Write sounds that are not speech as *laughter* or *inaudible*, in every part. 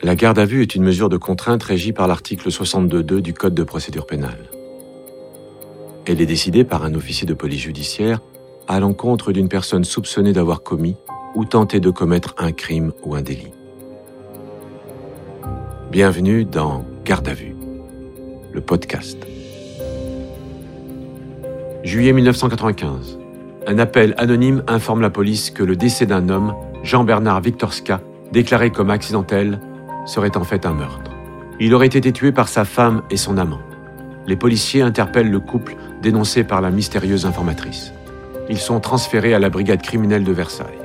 La garde à vue est une mesure de contrainte régie par l'article 62.2 du Code de procédure pénale. Elle est décidée par un officier de police judiciaire à l'encontre d'une personne soupçonnée d'avoir commis ou tenté de commettre un crime ou un délit. Bienvenue dans Garde à vue, le podcast. Juillet 1995. Un appel anonyme informe la police que le décès d'un homme, Jean-Bernard Victorska, déclaré comme accidentel, serait en fait un meurtre. Il aurait été tué par sa femme et son amant. Les policiers interpellent le couple dénoncé par la mystérieuse informatrice. Ils sont transférés à la brigade criminelle de Versailles.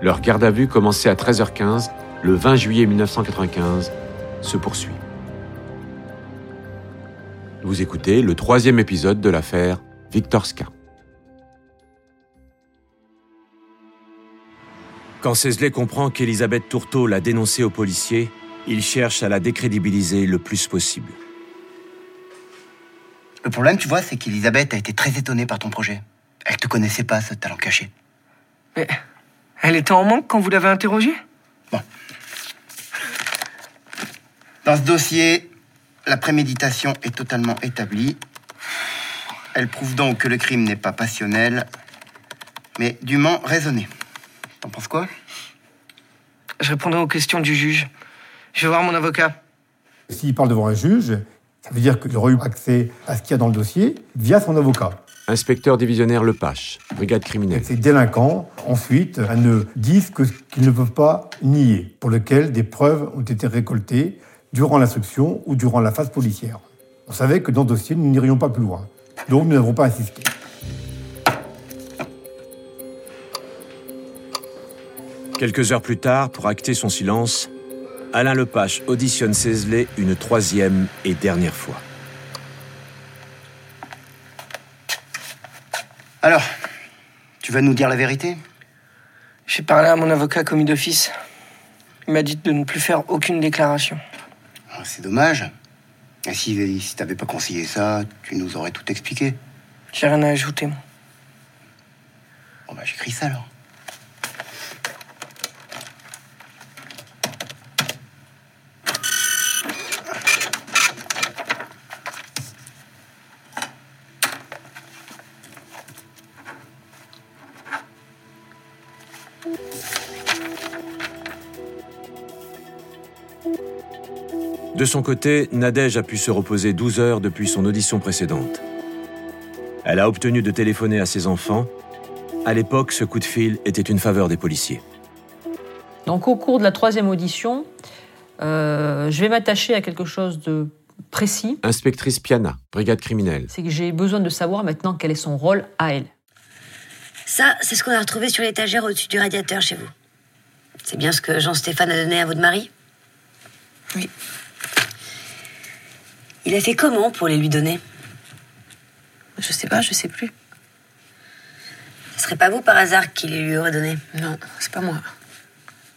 Leur garde à vue, commencée à 13h15, le 20 juillet 1995, se poursuit. Vous écoutez le troisième épisode de l'affaire Victor Ska. Quand Césley comprend qu'Elisabeth Tourteau l'a dénoncé aux policiers, il cherche à la décrédibiliser le plus possible. Le problème, tu vois, c'est qu'Elisabeth a été très étonnée par ton projet. Elle te connaissait pas, ce talent caché. Mais elle était en manque quand vous l'avez interrogée? Bon. Dans ce dossier, la préméditation est totalement établie. Elle prouve donc que le crime n'est pas passionnel, mais dûment raisonné. T'en penses quoi? Je répondrai aux questions du juge. Je vais voir mon avocat. S'il parle devant un juge, ça veut dire qu'il aurait eu accès à ce qu'il y a dans le dossier via son avocat. Inspecteur divisionnaire Lepache, brigade criminelle. Ces délinquants, ensuite, ne disent que ce qu'ils ne peuvent pas nier, pour lequel des preuves ont été récoltées durant l'instruction ou durant la phase policière. On savait que dans ce dossier, nous n'irions pas plus loin. Donc nous n'avons pas insisté. Quelques heures plus tard, pour acter son silence, Alain Lepache auditionne Cézelet une troisième et dernière fois. Alors, tu vas nous dire la vérité? J'ai parlé à mon avocat commis d'office. Il m'a dit de ne plus faire aucune déclaration. Ah, C'est dommage. Et si, si t'avais pas conseillé ça, tu nous aurais tout expliqué. J'ai rien à ajouter, moi. Bon bah j'écris ça alors. De son côté, Nadège a pu se reposer 12 heures depuis son audition précédente. Elle a obtenu de téléphoner à ses enfants. À l'époque, ce coup de fil était une faveur des policiers. Donc au cours de la troisième audition, euh, je vais m'attacher à quelque chose de précis. Inspectrice Piana, brigade criminelle. C'est que j'ai besoin de savoir maintenant quel est son rôle à elle. Ça, c'est ce qu'on a retrouvé sur l'étagère au-dessus du radiateur chez vous. C'est bien ce que Jean-Stéphane a donné à votre mari? Oui. Il a fait comment pour les lui donner? Je sais pas, je sais plus. Ce serait pas vous par hasard qui les lui aurait donné? Non, c'est pas moi.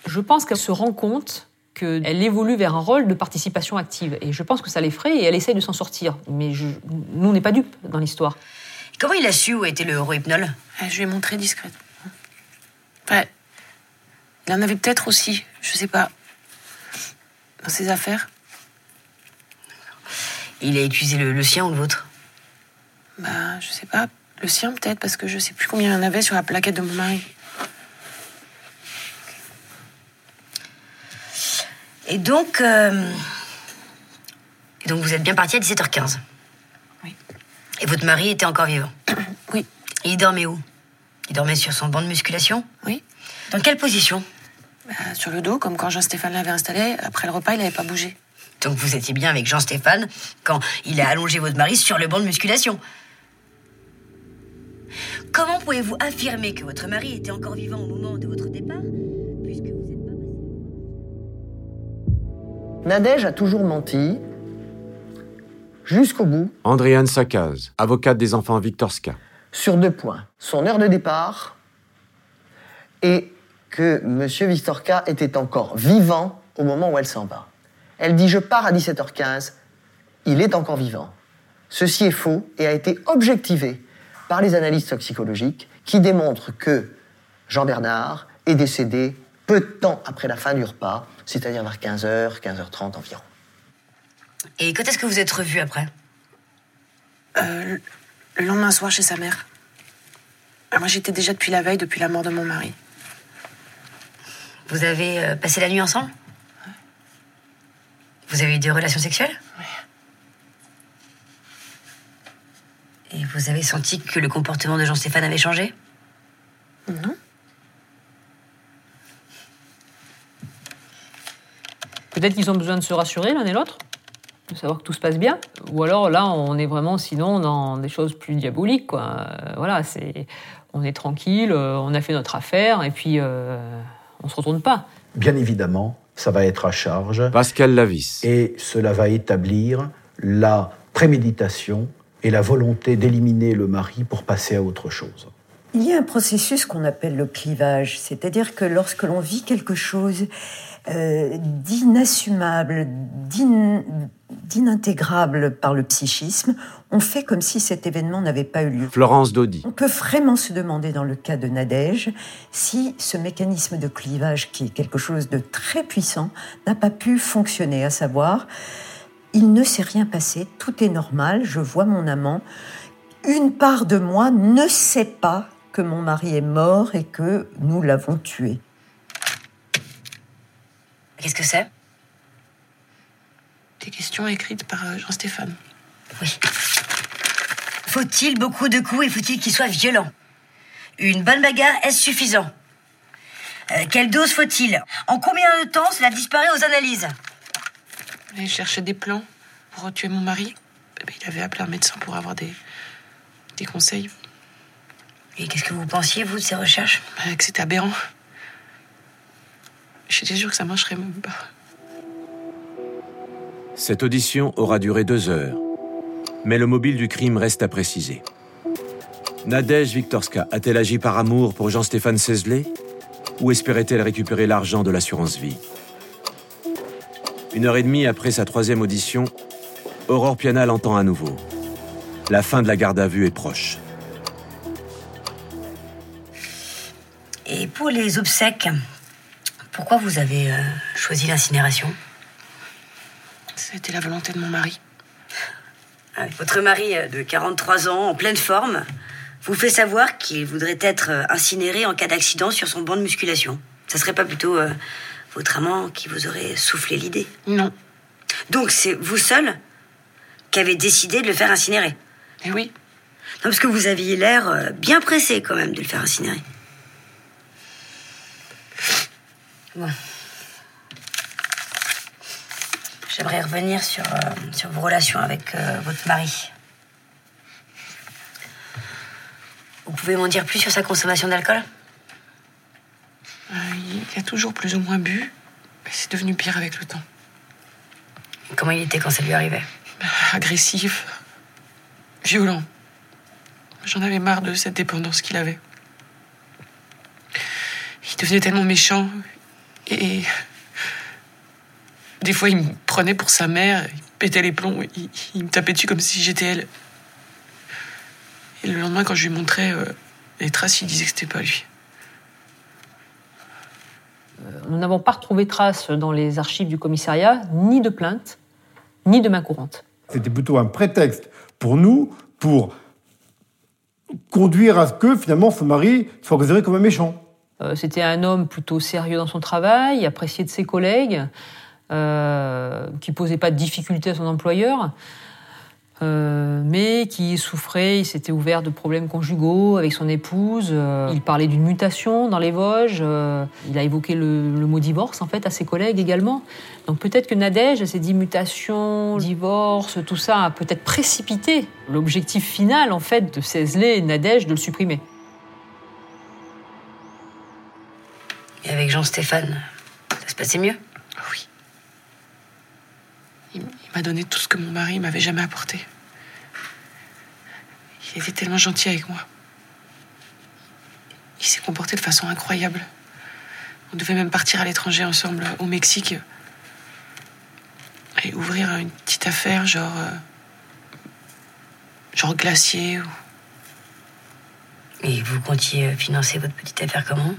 Je pense qu'elle se rend compte qu'elle évolue vers un rôle de participation active. Et je pense que ça l'effraie et elle essaye de s'en sortir. Mais je- nous, on n'est pas dupes dans l'histoire. Comment il a su où était le eurohypnol Euh, Je lui ai montré discrète. Ouais. Il en avait peut-être aussi, je sais pas. Dans ses affaires Il a utilisé le, le sien ou le vôtre? Bah, je sais pas. Le sien peut-être, parce que je sais plus combien il y en avait sur la plaquette de mon mari. Et donc. euh, Et donc vous êtes bien parti à 17h15 Oui. Et votre mari était encore vivant? *coughs* Oui. Et il dormait où? Il dormait sur son banc de musculation? Oui. Dans quelle position? Bah, sur le dos, comme quand Jean-Stéphane l'avait installé. Après le repas, il n'avait pas bougé. Donc vous étiez bien avec Jean-Stéphane quand il a allongé votre mari sur le banc de musculation. Comment pouvez-vous affirmer que votre mari était encore vivant au moment de votre départ puisque vous n'êtes pas Nadège a toujours menti jusqu'au bout Andréane Sakaz, avocate des enfants Victorska. sur deux points. Son heure de départ et que M. Vistorka était encore vivant au moment où elle s'en va. Elle dit Je pars à 17h15, il est encore vivant. Ceci est faux et a été objectivé par les analyses toxicologiques qui démontrent que Jean Bernard est décédé peu de temps après la fin du repas, c'est-à-dire vers 15h, 15h30 environ. Et quand est-ce que vous êtes revus après? Euh, le lendemain soir chez sa mère. Ah, Moi, j'étais déjà depuis la veille, depuis la mort de mon mari. Vous avez euh, passé la nuit ensemble? Vous avez eu des relations sexuelles? Et vous avez senti que le comportement de Jean-Stéphane avait changé? Non Peut-être qu'ils ont besoin de se rassurer l'un et l'autre, de savoir que tout se passe bien. Ou alors là, on est vraiment sinon dans des choses plus diaboliques. Quoi. Euh, voilà, c'est, on est tranquille, euh, on a fait notre affaire et puis on se retourne pas. Bien évidemment, ça va être à charge Pascal Lavis. et cela va établir la préméditation et la volonté d'éliminer le mari pour passer à autre chose. Il y a un processus qu'on appelle le clivage, c'est-à-dire que lorsque l'on vit quelque chose euh, d'inassumable, d'in- d'inintégrable par le psychisme, on fait comme si cet événement n'avait pas eu lieu. Florence Daudy. On peut vraiment se demander dans le cas de Nadège si ce mécanisme de clivage, qui est quelque chose de très puissant, n'a pas pu fonctionner, à savoir, il ne s'est rien passé, tout est normal, je vois mon amant, une part de moi ne sait pas que mon mari est mort et que nous l'avons tué. Qu'est-ce que c'est? Des questions écrites par euh, Jean-Stéphane. Oui. Faut-il beaucoup de coups et faut-il qu'ils soient violents Une bonne bagarre, est-ce suffisant? Euh, Quelle dose faut-il? En combien de temps cela disparaît aux analyses? Il cherchait des plans pour tuer mon mari? Eh ben, il avait appelé un médecin pour avoir des, des conseils. Et qu'est-ce que vous pensiez, vous, de ces recherches? Bah, que c'était aberrant. J'étais sûre que ça marcherait même pas. Cette audition aura duré deux heures. Mais le mobile du crime reste à préciser. Nadège Viktorska a-t-elle agi par amour pour Jean-Stéphane Sesley? Ou espérait-elle récupérer l'argent de l'assurance vie? Une heure et demie après sa troisième audition, Aurore Piana l'entend à nouveau. La fin de la garde à vue est proche. Et pour les obsèques, pourquoi vous avez euh, choisi l'incinération? C'était la volonté de mon mari. Euh, Votre mari euh, de 43 ans, en pleine forme, vous fait savoir qu'il voudrait être euh, incinéré en cas d'accident sur son banc de musculation. Ça serait pas plutôt euh, votre amant qui vous aurait soufflé l'idée? Non. Donc c'est vous seul qui avez décidé de le faire incinérer? Eh oui. Non, parce que vous aviez l'air bien pressé quand même de le faire incinérer. Bon. J'aimerais revenir sur, euh, sur vos relations avec euh, votre mari. Vous pouvez m'en dire plus sur sa consommation d'alcool? Euh, il a toujours plus ou moins bu. Mais c'est devenu pire avec le temps. Comment il était quand ça lui arrivait? Bah, Agressif. Violent. J'en avais marre de cette dépendance qu'il avait. Il devenait tellement méchant. Et. Des fois, il me prenait pour sa mère, il pétait les plombs, il, il me tapait dessus comme si j'étais elle. Et le lendemain, quand je lui montrais euh, les traces, il disait que c'était pas lui. Nous n'avons pas retrouvé trace dans les archives du commissariat ni de plainte, ni de main courante. C'était plutôt un prétexte pour nous pour conduire à ce que finalement son mari soit considéré comme un méchant. Euh, C'était un homme plutôt sérieux dans son travail, apprécié de ses collègues, euh, qui posait pas de difficultés à son employeur, euh, mais qui souffrait, il s'était ouvert de problèmes conjugaux avec son épouse. il parlait d'une mutation dans les Vosges. il a évoqué le, le mot divorce en fait à ses collègues également. Donc peut-être que Nadège s'est dit mutation, divorce, tout ça a peut-être précipité l'objectif final en fait de Cézelet et Nadège de le supprimer. Avec Jean-Stéphane, ça se passait mieux Oui. Il, m'a donné tout ce que mon mari m'avait jamais apporté. Il était tellement gentil avec moi. Il s'est comporté de façon incroyable. On devait même partir à l'étranger ensemble, au Mexique. Et ouvrir une petite affaire, genre. euh, genre glacier. ou- Et vous comptiez financer votre petite affaire comment?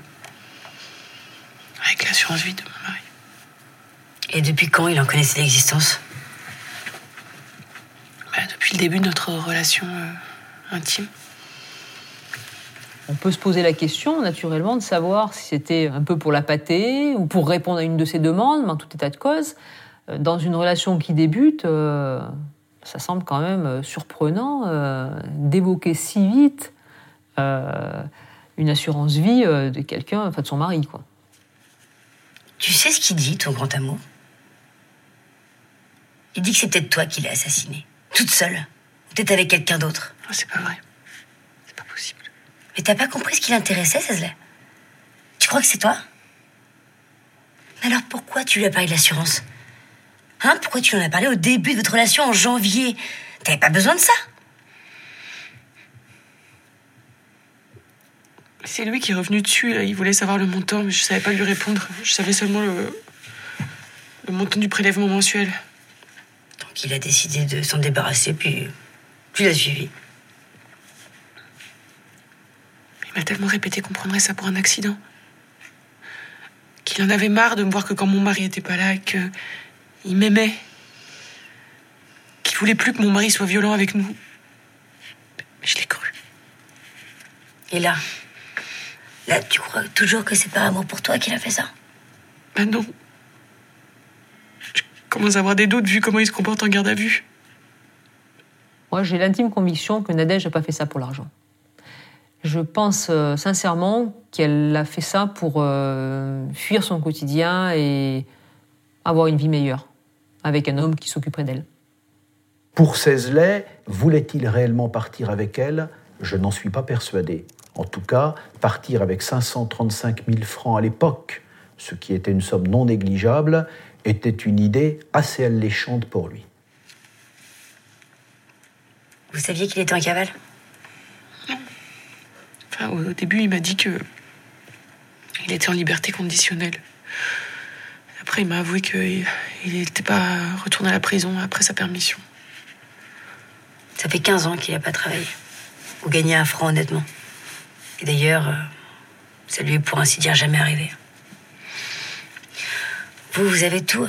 L'assurance vie de mon mari. Et depuis quand il en connaissait l'existence? Bah, depuis le début de notre relation euh, intime. On peut se poser la question, naturellement, de savoir si c'était un peu pour la pâter ou pour répondre à une de ses demandes, mais en tout état de cause, euh, dans une relation qui débute, euh, ça semble quand même surprenant euh, d'évoquer si vite euh, une assurance vie de quelqu'un, enfin de son mari, quoi. Tu sais ce qu'il dit, ton grand amour? Il dit que c'est peut-être toi qui l'as assassiné. Toute seule. Ou peut-être avec quelqu'un d'autre. Ah, c'est pas vrai. C'est pas possible. Mais t'as pas compris ce qui l'intéressait, Cézanne Tu crois que c'est toi? Mais alors pourquoi tu lui as parlé de l'assurance? Hein? Pourquoi tu lui en as parlé au début de votre relation en janvier? T'avais pas besoin de ça? C'est lui qui est revenu dessus, là. Il voulait savoir le montant, mais je savais pas lui répondre. Je savais seulement le, le montant du prélèvement mensuel. Donc il a décidé de s'en débarrasser, puis tu l'as suivi. Il m'a tellement répété qu'on prendrait ça pour un accident. Qu'il en avait marre de me voir que quand mon mari était pas là, que il m'aimait. Qu'il voulait plus que mon mari soit violent avec nous. Mais je l'ai cru. Et là Là, tu crois toujours que c'est par amour pour toi qu'il a fait ça? Ben non. Je commence à avoir des doutes vu comment il se comporte en garde à vue. Moi, j'ai l'intime conviction que Nadège n'a pas fait ça pour l'argent. Je pense euh, sincèrement qu'elle a fait ça pour euh, fuir son quotidien et avoir une vie meilleure avec un homme qui s'occuperait d'elle. Pour Cézelet, voulait-il réellement partir avec elle? Je n'en suis pas persuadé. En tout cas, partir avec 535 000 francs à l'époque, ce qui était une somme non négligeable, était une idée assez alléchante pour lui. Vous saviez qu'il était en cavale? Enfin, au au début, il m'a dit que. Il était en liberté conditionnelle. Après, il m'a avoué qu'il n'était pas retourné à la prison après sa permission. Ça fait 15 ans qu'il n'a pas travaillé. Ou gagné un franc, honnêtement. Et d'ailleurs, euh, ça lui est pour ainsi dire jamais arrivé. Vous, vous avez tout.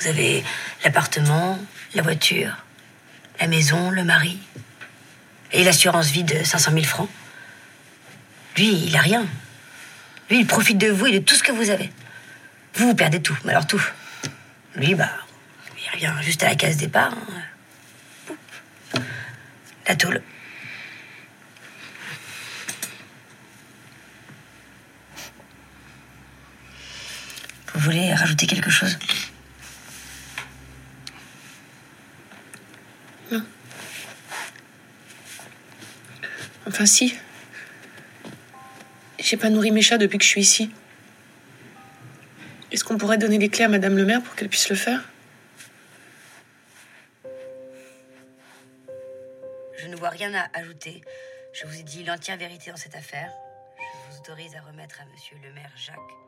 Vous avez l'appartement, la voiture, la maison, le mari. Et l'assurance vie de 500 000 francs. Lui, il a rien. Lui, il profite de vous et de tout ce que vous avez. Vous, vous perdez tout. Mais alors tout. Lui, bah, il revient juste à la case départ. hein. La tôle. Vous voulez rajouter quelque chose Enfin, si. J'ai pas nourri mes chats depuis que je suis ici. Est-ce qu'on pourrait donner les clés à Madame le maire pour qu'elle puisse le faire? Je ne vois rien à ajouter. Je vous ai dit l'entière vérité dans cette affaire. Je vous autorise à remettre à monsieur le maire Jacques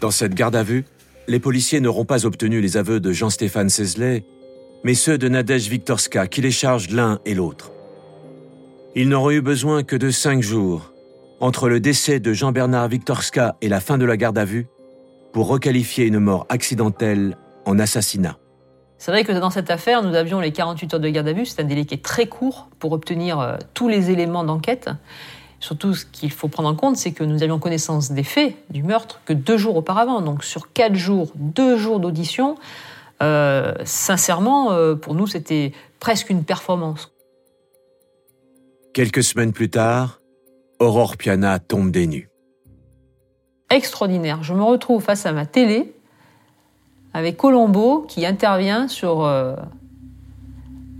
Dans cette garde à vue, les policiers n'auront pas obtenu les aveux de Jean-Stéphane Sesley, mais ceux de Nadège Viktorska qui les chargent l'un et l'autre. Ils n'auront eu besoin que de cinq jours, entre le décès de Jean-Bernard Viktorska et la fin de la garde à vue, pour requalifier une mort accidentelle en assassinat. C'est vrai que dans cette affaire, nous avions les 48 heures de garde à vue. C'est un délai qui est très court pour obtenir euh, tous les éléments d'enquête. Surtout, ce qu'il faut prendre en compte, c'est que nous avions connaissance des faits du meurtre que deux jours auparavant. Donc, sur quatre jours, deux jours d'audition, euh, sincèrement, euh, pour nous, c'était presque une performance. Quelques semaines plus tard, Aurore Piana tombe des nues. Extraordinaire. Je me retrouve face à ma télé avec Colombo qui intervient sur euh,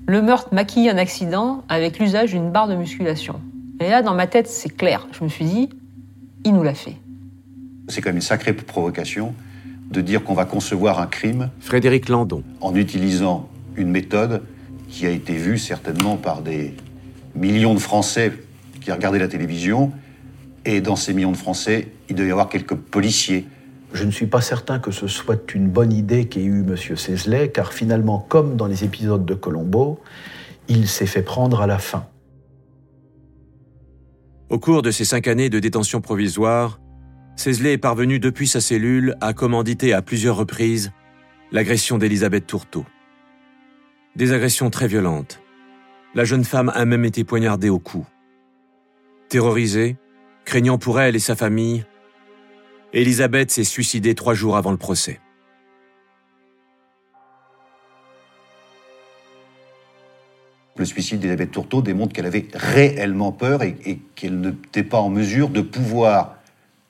le meurtre maquillé en accident avec l'usage d'une barre de musculation. Et là, dans ma tête, c'est clair. Je me suis dit, il nous l'a fait. C'est quand même une sacrée provocation de dire qu'on va concevoir un crime Frédéric Landon, en utilisant une méthode qui a été vue certainement par des millions de Français qui regardaient la télévision. Et dans ces millions de Français, il devait y avoir quelques policiers. Je ne suis pas certain que ce soit une bonne idée qu'ait eue M. Cézelet, car finalement, comme dans les épisodes de Colombo, il s'est fait prendre à la fin. Au cours de ces cinq années de détention provisoire, Cézelet est parvenu depuis sa cellule à commanditer à plusieurs reprises l'agression d'Elisabeth Tourteau. Des agressions très violentes. La jeune femme a même été poignardée au cou. Terrorisée, craignant pour elle et sa famille, Elisabeth s'est suicidée trois jours avant le procès. Le suicide d'Elisabeth Tourteau démontre qu'elle avait réellement peur et, et qu'elle n'était pas en mesure de pouvoir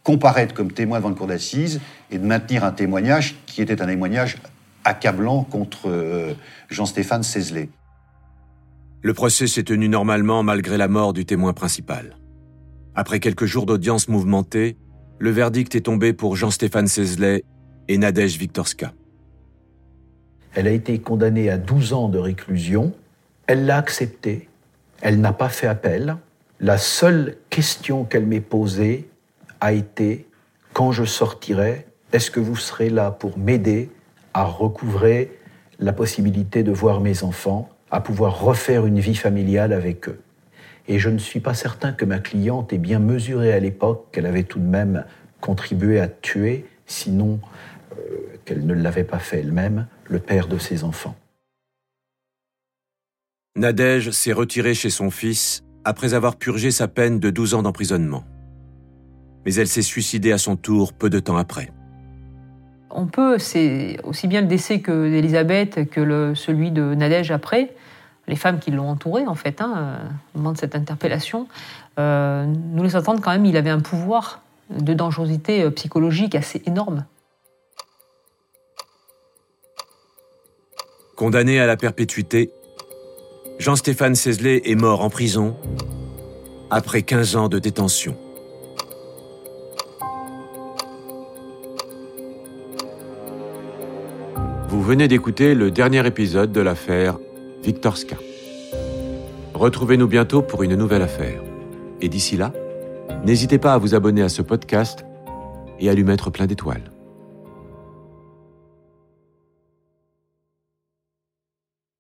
comparaître comme témoin devant le cour d'assises et de maintenir un témoignage qui était un témoignage accablant contre euh, Jean-Stéphane Cézelet. Le procès s'est tenu normalement malgré la mort du témoin principal. Après quelques jours d'audience mouvementée, le verdict est tombé pour Jean-Stéphane Cézelet et Nadège Viktorska. Elle a été condamnée à 12 ans de réclusion. Elle l'a accepté. Elle n'a pas fait appel. La seule question qu'elle m'ait posée a été quand je sortirai, est-ce que vous serez là pour m'aider à recouvrer la possibilité de voir mes enfants, à pouvoir refaire une vie familiale avec eux? Et je ne suis pas certain que ma cliente ait bien mesuré à l'époque qu'elle avait tout de même contribué à tuer, sinon euh, qu'elle ne l'avait pas fait elle-même, le père de ses enfants. Nadège s'est retirée chez son fils après avoir purgé sa peine de 12 ans d'emprisonnement. Mais elle s'est suicidée à son tour peu de temps après. On peut, c'est aussi bien le décès que d'Elisabeth que le, celui de Nadège après, les femmes qui l'ont entouré en fait, hein, au moment de cette interpellation, euh, nous laissent entendre quand même qu'il avait un pouvoir de dangerosité euh, psychologique assez énorme. Condamné à la perpétuité, Jean-Stéphane Cézelet est mort en prison après 15 ans de détention. Vous venez d'écouter le dernier épisode de l'affaire Viktorska. Retrouvez-nous bientôt pour une nouvelle affaire. Et d'ici là, n'hésitez pas à vous abonner à ce podcast et à lui mettre plein d'étoiles.